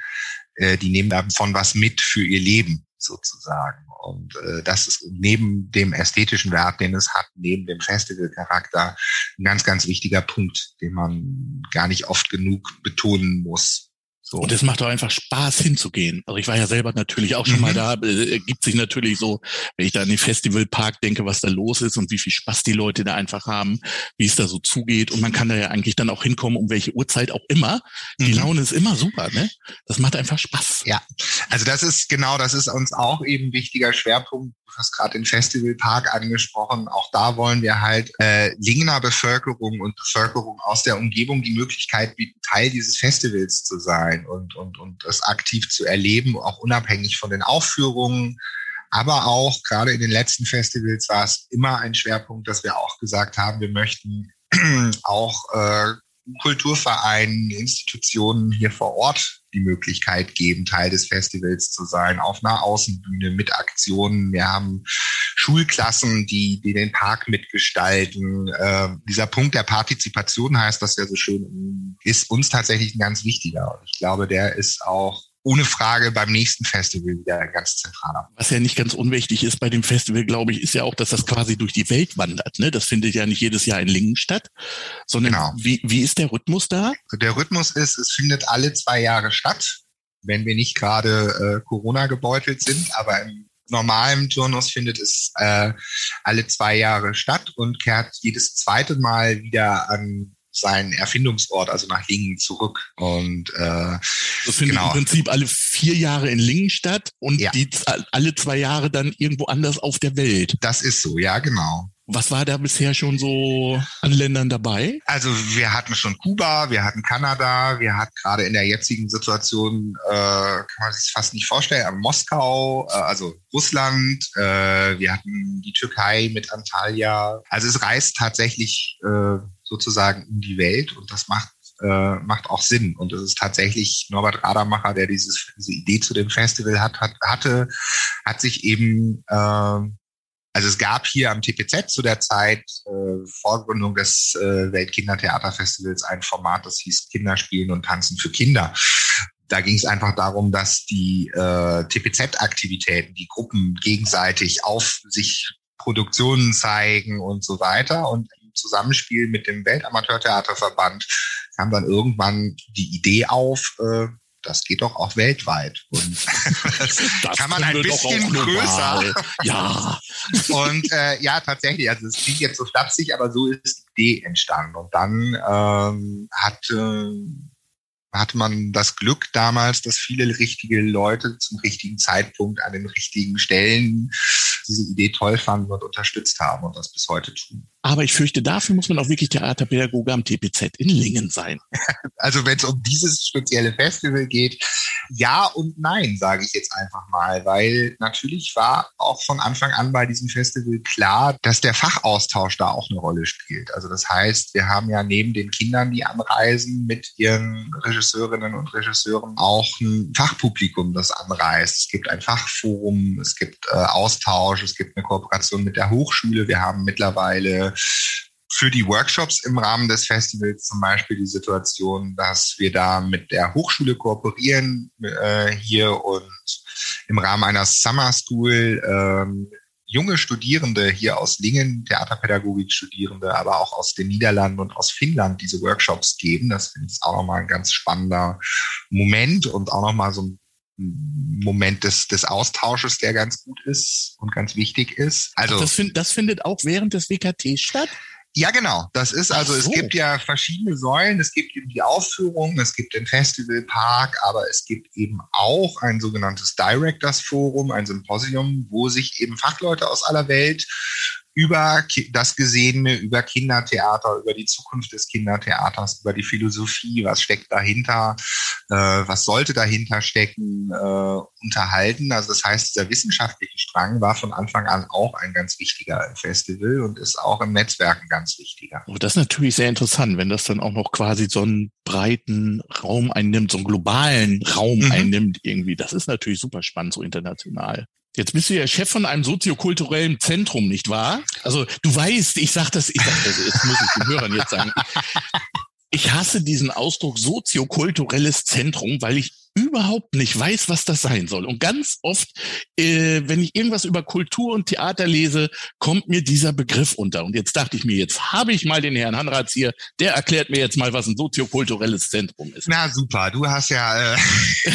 äh, die nehmen davon was mit für ihr Leben sozusagen. Und äh, das ist neben dem ästhetischen Wert, den es hat, neben dem Festivalcharakter, ein ganz, ganz wichtiger Punkt, den man gar nicht oft genug betonen muss. So. Und es macht auch einfach Spaß hinzugehen. Also ich war ja selber natürlich auch schon mhm. mal da. Äh, gibt sich natürlich so, wenn ich da an den Festivalpark denke, was da los ist und wie viel Spaß die Leute da einfach haben, wie es da so zugeht. Und man kann da ja eigentlich dann auch hinkommen, um welche Uhrzeit auch immer. Die mhm. Laune ist immer super, ne? Das macht einfach Spaß. Ja, also das ist genau, das ist uns auch eben wichtiger Schwerpunkt du hast gerade den Festivalpark angesprochen. Auch da wollen wir halt äh, Lingener Bevölkerung und Bevölkerung aus der Umgebung die Möglichkeit bieten, Teil dieses Festivals zu sein und, und, und das aktiv zu erleben, auch unabhängig von den Aufführungen. Aber auch gerade in den letzten Festivals war es immer ein Schwerpunkt, dass wir auch gesagt haben, wir möchten auch äh, Kulturvereinen, Institutionen hier vor Ort die Möglichkeit geben, Teil des Festivals zu sein, auf einer Außenbühne mit Aktionen. Wir haben Schulklassen, die, die den Park mitgestalten. Äh, dieser Punkt der Partizipation heißt das ja so schön, ist uns tatsächlich ein ganz wichtiger. Ich glaube, der ist auch ohne Frage beim nächsten Festival wieder ganz zentraler. Was ja nicht ganz unwichtig ist bei dem Festival, glaube ich, ist ja auch, dass das quasi durch die Welt wandert. Ne? Das findet ja nicht jedes Jahr in Lingen statt, sondern genau. wie, wie ist der Rhythmus da? Der Rhythmus ist, es findet alle zwei Jahre statt, wenn wir nicht gerade äh, Corona gebeutelt sind, aber im normalen Turnus findet es äh, alle zwei Jahre statt und kehrt jedes zweite Mal wieder an seinen Erfindungsort, also nach Lingen zurück. Und äh, das findet genau. im Prinzip alle vier Jahre in Lingen statt und ja. die alle zwei Jahre dann irgendwo anders auf der Welt. Das ist so, ja, genau. Was war da bisher schon so an Ländern dabei? Also wir hatten schon Kuba, wir hatten Kanada, wir hatten gerade in der jetzigen Situation, äh, kann man sich fast nicht vorstellen, aber Moskau, äh, also Russland, äh, wir hatten die Türkei mit Antalya. Also es reist tatsächlich äh, sozusagen um die Welt und das macht äh, macht auch Sinn. Und es ist tatsächlich Norbert Radermacher, der dieses, diese Idee zu dem Festival hat, hat hatte, hat sich eben äh, also es gab hier am TPZ zu der Zeit äh, Vorgründung des äh, Weltkindertheaterfestivals ein Format, das hieß Kinderspielen und Tanzen für Kinder. Da ging es einfach darum, dass die äh, TPZ-Aktivitäten, die Gruppen gegenseitig auf sich Produktionen zeigen und so weiter. Und im Zusammenspiel mit dem Weltamateurtheaterverband kam dann irgendwann die Idee auf, äh, das geht doch auch weltweit. Und das kann man ein bisschen größer. Ja. Und äh, ja, tatsächlich, also es klingt jetzt so flapsig, aber so ist die Idee entstanden. Und dann ähm, hat äh, hatte man das Glück damals, dass viele richtige Leute zum richtigen Zeitpunkt an den richtigen Stellen diese Idee toll fanden und unterstützt haben und das bis heute tun. Aber ich fürchte, dafür muss man auch wirklich Theaterpädagoge am TPZ in Lingen sein. Also wenn es um dieses spezielle Festival geht, ja und nein, sage ich jetzt einfach mal, weil natürlich war auch von Anfang an bei diesem Festival klar, dass der Fachaustausch da auch eine Rolle spielt. Also das heißt, wir haben ja neben den Kindern, die anreisen, mit ihren Regisseurinnen und Regisseuren auch ein Fachpublikum, das anreist. Es gibt ein Fachforum, es gibt äh, Austausch, es gibt eine Kooperation mit der Hochschule. Wir haben mittlerweile für die Workshops im Rahmen des Festivals zum Beispiel die Situation, dass wir da mit der Hochschule kooperieren äh, hier und im Rahmen einer Summer School ähm, junge Studierende hier aus Lingen, Theaterpädagogik Studierende, aber auch aus den Niederlanden und aus Finnland diese Workshops geben. Das finde ich auch nochmal ein ganz spannender Moment und auch nochmal so ein Moment des, des Austausches, der ganz gut ist und ganz wichtig ist. Also das, find, das findet auch während des WKT statt? Ja, genau. Das ist also, so. es gibt ja verschiedene Säulen. Es gibt eben die Aufführung, es gibt den Festivalpark, aber es gibt eben auch ein sogenanntes Directors Forum, ein Symposium, wo sich eben Fachleute aus aller Welt über das Gesehene, über Kindertheater, über die Zukunft des Kindertheaters, über die Philosophie, was steckt dahinter, äh, was sollte dahinter stecken, äh, unterhalten. Also das heißt, dieser wissenschaftliche Strang war von Anfang an auch ein ganz wichtiger im Festival und ist auch im Netzwerk ein ganz wichtiger. Oh, das ist natürlich sehr interessant, wenn das dann auch noch quasi so einen breiten Raum einnimmt, so einen globalen Raum mhm. einnimmt irgendwie. Das ist natürlich super spannend, so international. Jetzt bist du ja Chef von einem soziokulturellen Zentrum, nicht wahr? Also du weißt, ich sag das, ich sag das, jetzt muss ich den Hörern jetzt sagen. Ich hasse diesen Ausdruck soziokulturelles Zentrum, weil ich überhaupt nicht weiß, was das sein soll. Und ganz oft, äh, wenn ich irgendwas über Kultur und Theater lese, kommt mir dieser Begriff unter. Und jetzt dachte ich mir, jetzt habe ich mal den Herrn Hanratz hier, der erklärt mir jetzt mal, was ein soziokulturelles Zentrum ist. Na super, du hast ja äh,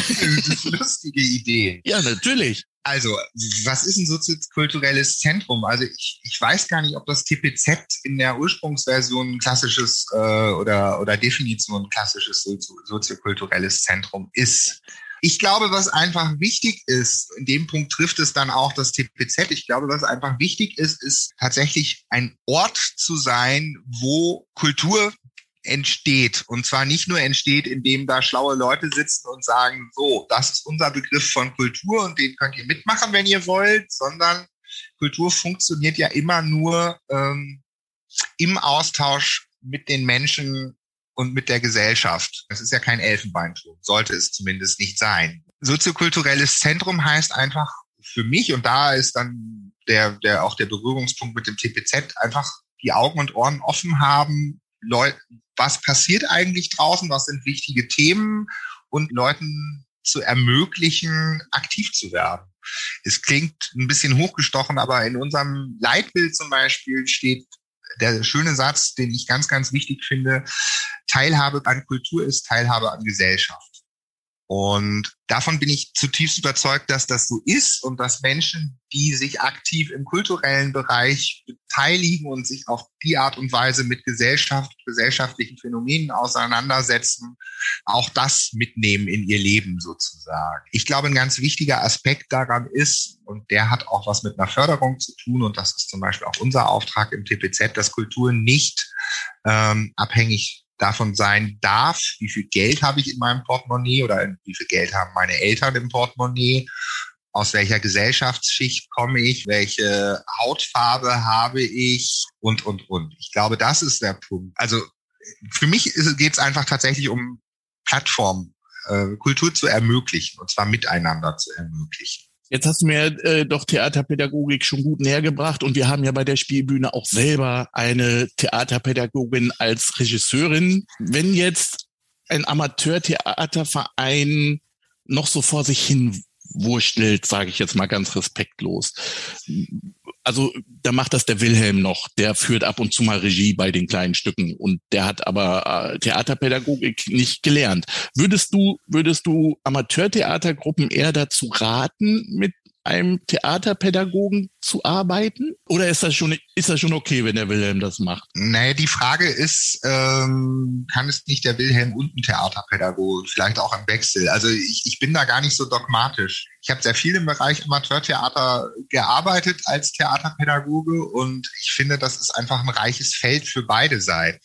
lustige Ideen. Ja, natürlich. Also, was ist ein soziokulturelles Zentrum? Also ich, ich weiß gar nicht, ob das TPZ in der Ursprungsversion ein klassisches äh, oder, oder Definition klassisches soziokulturelles Zentrum ist. Ich glaube, was einfach wichtig ist, in dem Punkt trifft es dann auch das TPZ. Ich glaube, was einfach wichtig ist, ist tatsächlich ein Ort zu sein, wo Kultur entsteht. Und zwar nicht nur entsteht, indem da schlaue Leute sitzen und sagen, so, das ist unser Begriff von Kultur und den könnt ihr mitmachen, wenn ihr wollt, sondern Kultur funktioniert ja immer nur ähm, im Austausch mit den Menschen und mit der Gesellschaft. Das ist ja kein Elfenbeinturm, sollte es zumindest nicht sein. Soziokulturelles Zentrum heißt einfach für mich, und da ist dann der, der auch der Berührungspunkt mit dem TPZ, einfach die Augen und Ohren offen haben, Leute, was passiert eigentlich draußen, was sind wichtige Themen und Leuten zu ermöglichen, aktiv zu werden. Es klingt ein bisschen hochgestochen, aber in unserem Leitbild zum Beispiel steht der schöne Satz, den ich ganz, ganz wichtig finde. Teilhabe an Kultur ist Teilhabe an Gesellschaft. Und davon bin ich zutiefst überzeugt, dass das so ist und dass Menschen, die sich aktiv im kulturellen Bereich beteiligen und sich auf die Art und Weise mit Gesellschaft, gesellschaftlichen Phänomenen auseinandersetzen, auch das mitnehmen in ihr Leben sozusagen. Ich glaube, ein ganz wichtiger Aspekt daran ist, und der hat auch was mit einer Förderung zu tun, und das ist zum Beispiel auch unser Auftrag im TPZ, dass Kultur nicht ähm, abhängig davon sein darf, wie viel Geld habe ich in meinem Portemonnaie oder wie viel Geld haben meine Eltern im Portemonnaie, aus welcher Gesellschaftsschicht komme ich, welche Hautfarbe habe ich und, und, und. Ich glaube, das ist der Punkt. Also für mich geht es einfach tatsächlich um Plattform, äh, Kultur zu ermöglichen und zwar miteinander zu ermöglichen. Jetzt hast du mir äh, doch Theaterpädagogik schon gut näher gebracht und wir haben ja bei der Spielbühne auch selber eine Theaterpädagogin als Regisseurin. Wenn jetzt ein Amateurtheaterverein noch so vor sich hin wurstelt, sage ich jetzt mal ganz respektlos. Also da macht das der Wilhelm noch, der führt ab und zu mal Regie bei den kleinen Stücken und der hat aber äh, Theaterpädagogik nicht gelernt. Würdest du, würdest du Amateurtheatergruppen eher dazu raten, mit einem Theaterpädagogen zu arbeiten? Oder ist das schon, ist das schon okay, wenn der Wilhelm das macht? Nee, die Frage ist, ähm, kann es nicht der Wilhelm und ein Theaterpädagoge, vielleicht auch im Wechsel? Also ich, ich bin da gar nicht so dogmatisch. Ich habe sehr viel im Bereich Amateurtheater gearbeitet als Theaterpädagoge und ich finde, das ist einfach ein reiches Feld für beide Seiten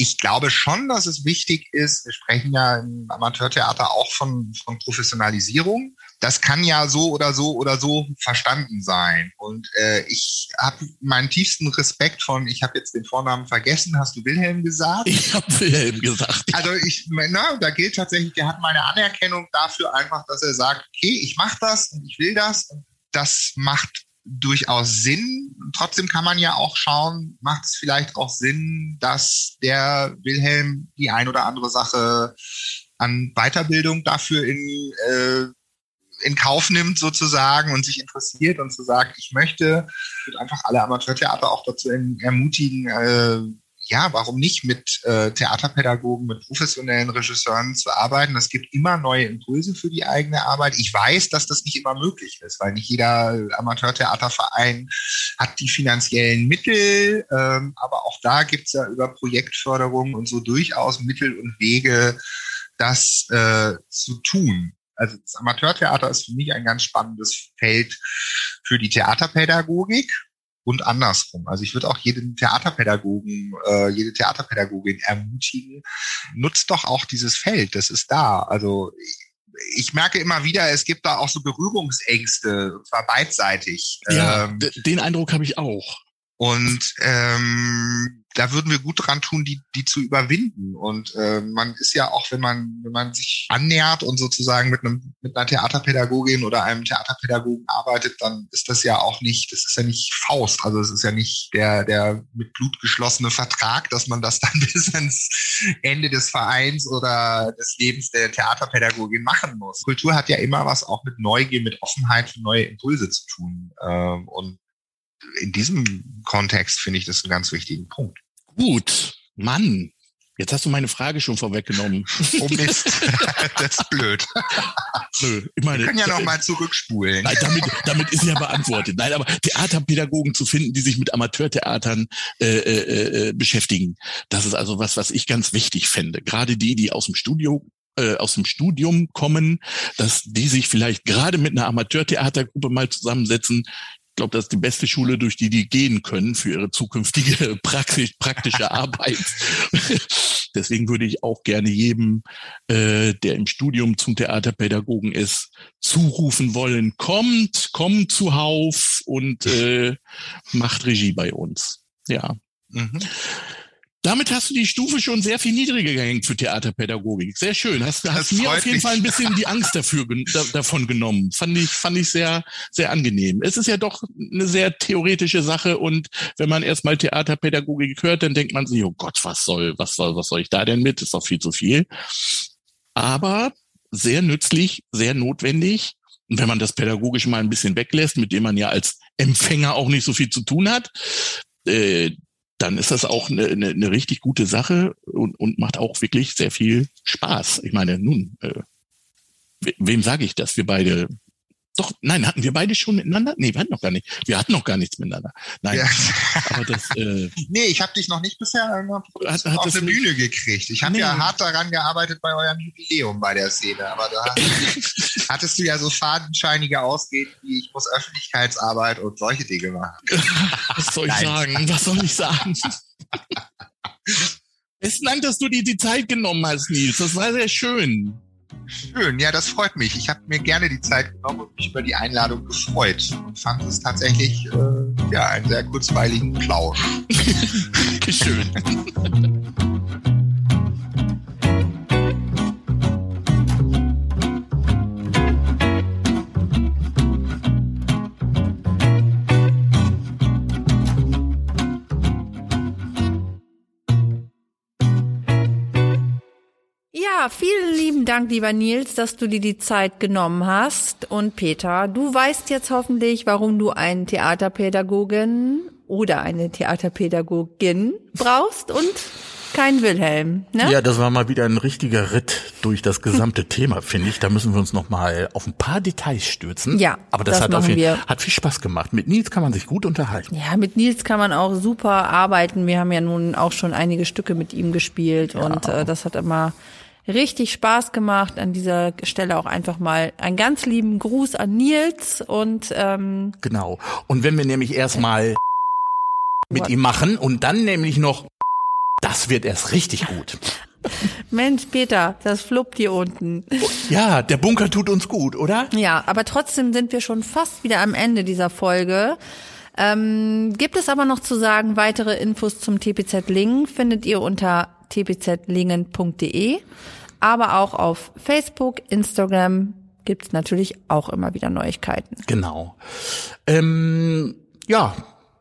ich glaube schon, dass es wichtig ist, wir sprechen ja im Amateurtheater auch von, von Professionalisierung. Das kann ja so oder so oder so verstanden sein. Und äh, ich habe meinen tiefsten Respekt von, ich habe jetzt den Vornamen vergessen, hast du Wilhelm gesagt? Ich habe Wilhelm gesagt. Ja. Also ich, na, da gilt tatsächlich, der hat meine Anerkennung dafür einfach, dass er sagt, okay, ich mache das und ich will das. Und das macht durchaus Sinn. Trotzdem kann man ja auch schauen, macht es vielleicht auch Sinn, dass der Wilhelm die ein oder andere Sache an Weiterbildung dafür in, äh, in Kauf nimmt sozusagen und sich interessiert und so sagt, ich möchte, ich einfach alle Amateurtheater auch dazu ermutigen, äh, ja, warum nicht mit äh, Theaterpädagogen, mit professionellen Regisseuren zu arbeiten? Es gibt immer neue Impulse für die eigene Arbeit. Ich weiß, dass das nicht immer möglich ist, weil nicht jeder Amateurtheaterverein hat die finanziellen Mittel. Ähm, aber auch da gibt's ja über Projektförderung und so durchaus Mittel und Wege, das äh, zu tun. Also das Amateurtheater ist für mich ein ganz spannendes Feld für die Theaterpädagogik und andersrum. Also ich würde auch jeden Theaterpädagogen, äh, jede Theaterpädagogin ermutigen, nutzt doch auch dieses Feld, das ist da. Also ich, merke immer wieder, es gibt da auch so Berührungsängste, zwar beidseitig. Ja, ähm, den Eindruck habe ich auch. Und ähm, da würden wir gut dran tun, die, die zu überwinden. Und äh, man ist ja auch, wenn man, wenn man sich annähert und sozusagen mit einem mit einer Theaterpädagogin oder einem Theaterpädagogen arbeitet, dann ist das ja auch nicht, das ist ja nicht Faust. Also es ist ja nicht der, der mit Blut geschlossene Vertrag, dass man das dann bis ans Ende des Vereins oder des Lebens der Theaterpädagogin machen muss. Kultur hat ja immer was auch mit Neugier, mit Offenheit für neue Impulse zu tun. Ähm, und in diesem Kontext finde ich das einen ganz wichtigen Punkt. Gut, Mann. Jetzt hast du meine Frage schon vorweggenommen. Oh Mist, das ist blöd. Nö, ich meine, Wir können ja noch mal zurückspulen. Nein, damit, damit ist ja beantwortet. Nein, aber Theaterpädagogen zu finden, die sich mit Amateurtheatern äh, äh, äh, beschäftigen, das ist also was, was ich ganz wichtig fände. Gerade die, die aus dem Studio äh, aus dem Studium kommen, dass die sich vielleicht gerade mit einer Amateurtheatergruppe mal zusammensetzen, glaube, das ist die beste Schule, durch die die gehen können für ihre zukünftige praktisch, praktische Arbeit. Deswegen würde ich auch gerne jedem, äh, der im Studium zum Theaterpädagogen ist, zurufen wollen, kommt, kommt zuhauf und äh, macht Regie bei uns. Ja. Mhm. Damit hast du die Stufe schon sehr viel niedriger gehängt für Theaterpädagogik. Sehr schön. Hast, hast mir auf jeden mich. Fall ein bisschen die Angst dafür da, davon genommen. Fand ich, fand ich sehr, sehr angenehm. Es ist ja doch eine sehr theoretische Sache und wenn man erstmal Theaterpädagogik hört, dann denkt man sich, oh Gott, was soll, was soll, was soll ich da denn mit? Ist doch viel zu viel. Aber sehr nützlich, sehr notwendig. Und wenn man das pädagogisch mal ein bisschen weglässt, mit dem man ja als Empfänger auch nicht so viel zu tun hat, äh, dann ist das auch eine, eine, eine richtig gute Sache und, und macht auch wirklich sehr viel Spaß. Ich meine, nun, äh, We wem sage ich das? Wir beide doch, nein, hatten wir beide schon miteinander? Nee, wir hatten noch gar nicht. Wir hatten noch gar nichts miteinander. Nein. Ja. Aber das, äh, nee, ich habe dich noch nicht bisher hat, hat auf eine Bühne gekriegt. Ich habe nee. ja hart daran gearbeitet bei eurem Jubiläum bei der Szene, aber da hattest du ja so fadenscheinige Ausgehen wie ich muss Öffentlichkeitsarbeit und solche Dinge machen. Was soll ich nein. sagen? Was soll ich sagen? Besten Dank, dass du dir die Zeit genommen hast, Nils. Das war sehr schön. Schön, ja, das freut mich. Ich habe mir gerne die Zeit genommen und mich über die Einladung gefreut und fand es tatsächlich äh, ja, einen sehr kurzweiligen Plausch. Schön. vielen lieben Dank, lieber Nils, dass du dir die Zeit genommen hast. Und Peter, du weißt jetzt hoffentlich, warum du einen Theaterpädagogin oder eine Theaterpädagogin brauchst und kein Wilhelm. Ne? Ja, das war mal wieder ein richtiger Ritt durch das gesamte Thema, finde ich. Da müssen wir uns noch mal auf ein paar Details stürzen. Ja, aber das, das hat, auf jeden, hat viel Spaß gemacht. Mit Nils kann man sich gut unterhalten. Ja, mit Nils kann man auch super arbeiten. Wir haben ja nun auch schon einige Stücke mit ihm gespielt ja. und äh, das hat immer richtig Spaß gemacht. An dieser Stelle auch einfach mal einen ganz lieben Gruß an Nils und ähm, genau. Und wenn wir nämlich erstmal mit What? ihm machen und dann nämlich noch, das wird erst richtig gut. Mensch, Peter, das fluppt hier unten. Ja, der Bunker tut uns gut, oder? Ja, aber trotzdem sind wir schon fast wieder am Ende dieser Folge. Ähm, gibt es aber noch zu sagen, weitere Infos zum TPZ Lingen findet ihr unter tpzlingen.de aber auch auf Facebook, Instagram gibt's natürlich auch immer wieder Neuigkeiten. Genau. Ähm, ja,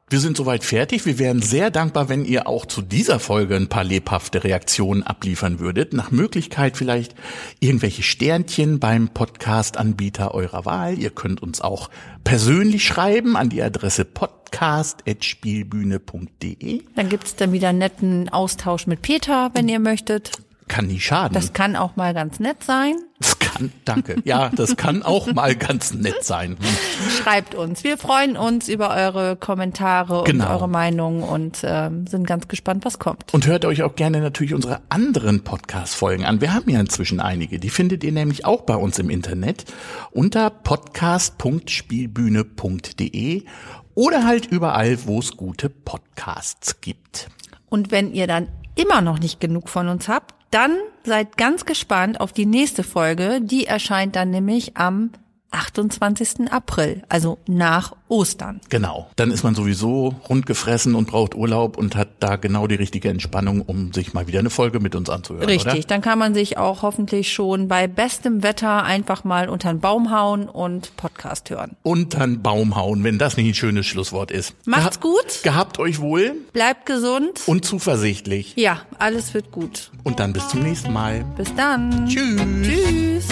wir sind soweit fertig. Wir wären sehr dankbar, wenn ihr auch zu dieser Folge ein paar lebhafte Reaktionen abliefern würdet. Nach Möglichkeit vielleicht irgendwelche Sternchen beim Podcast-Anbieter eurer Wahl. Ihr könnt uns auch persönlich schreiben an die Adresse podcast.spielbühne.de. Dann gibt's dann wieder einen netten Austausch mit Peter, wenn ihr möchtet kann nie schaden. Das kann auch mal ganz nett sein. Das kann, danke. Ja, das kann auch mal ganz nett sein. Schreibt uns. Wir freuen uns über eure Kommentare genau. und eure Meinungen und ähm, sind ganz gespannt, was kommt. Und hört euch auch gerne natürlich unsere anderen Podcast-Folgen an. Wir haben ja inzwischen einige. Die findet ihr nämlich auch bei uns im Internet unter podcast.spielbühne.de oder halt überall, wo es gute Podcasts gibt. Und wenn ihr dann immer noch nicht genug von uns habt, dann seid ganz gespannt auf die nächste Folge. Die erscheint dann nämlich am 28. April, also nach Ostern. Genau. Dann ist man sowieso rundgefressen und braucht Urlaub und hat da genau die richtige Entspannung, um sich mal wieder eine Folge mit uns anzuhören. Richtig. Oder? Dann kann man sich auch hoffentlich schon bei bestem Wetter einfach mal unter den Baum hauen und Podcast hören. Unter den Baum hauen, wenn das nicht ein schönes Schlusswort ist. Macht's Geha gut. Gehabt euch wohl. Bleibt gesund. Und zuversichtlich. Ja, alles wird gut. Und dann bis zum nächsten Mal. Bis dann. Tschüss. Tschüss.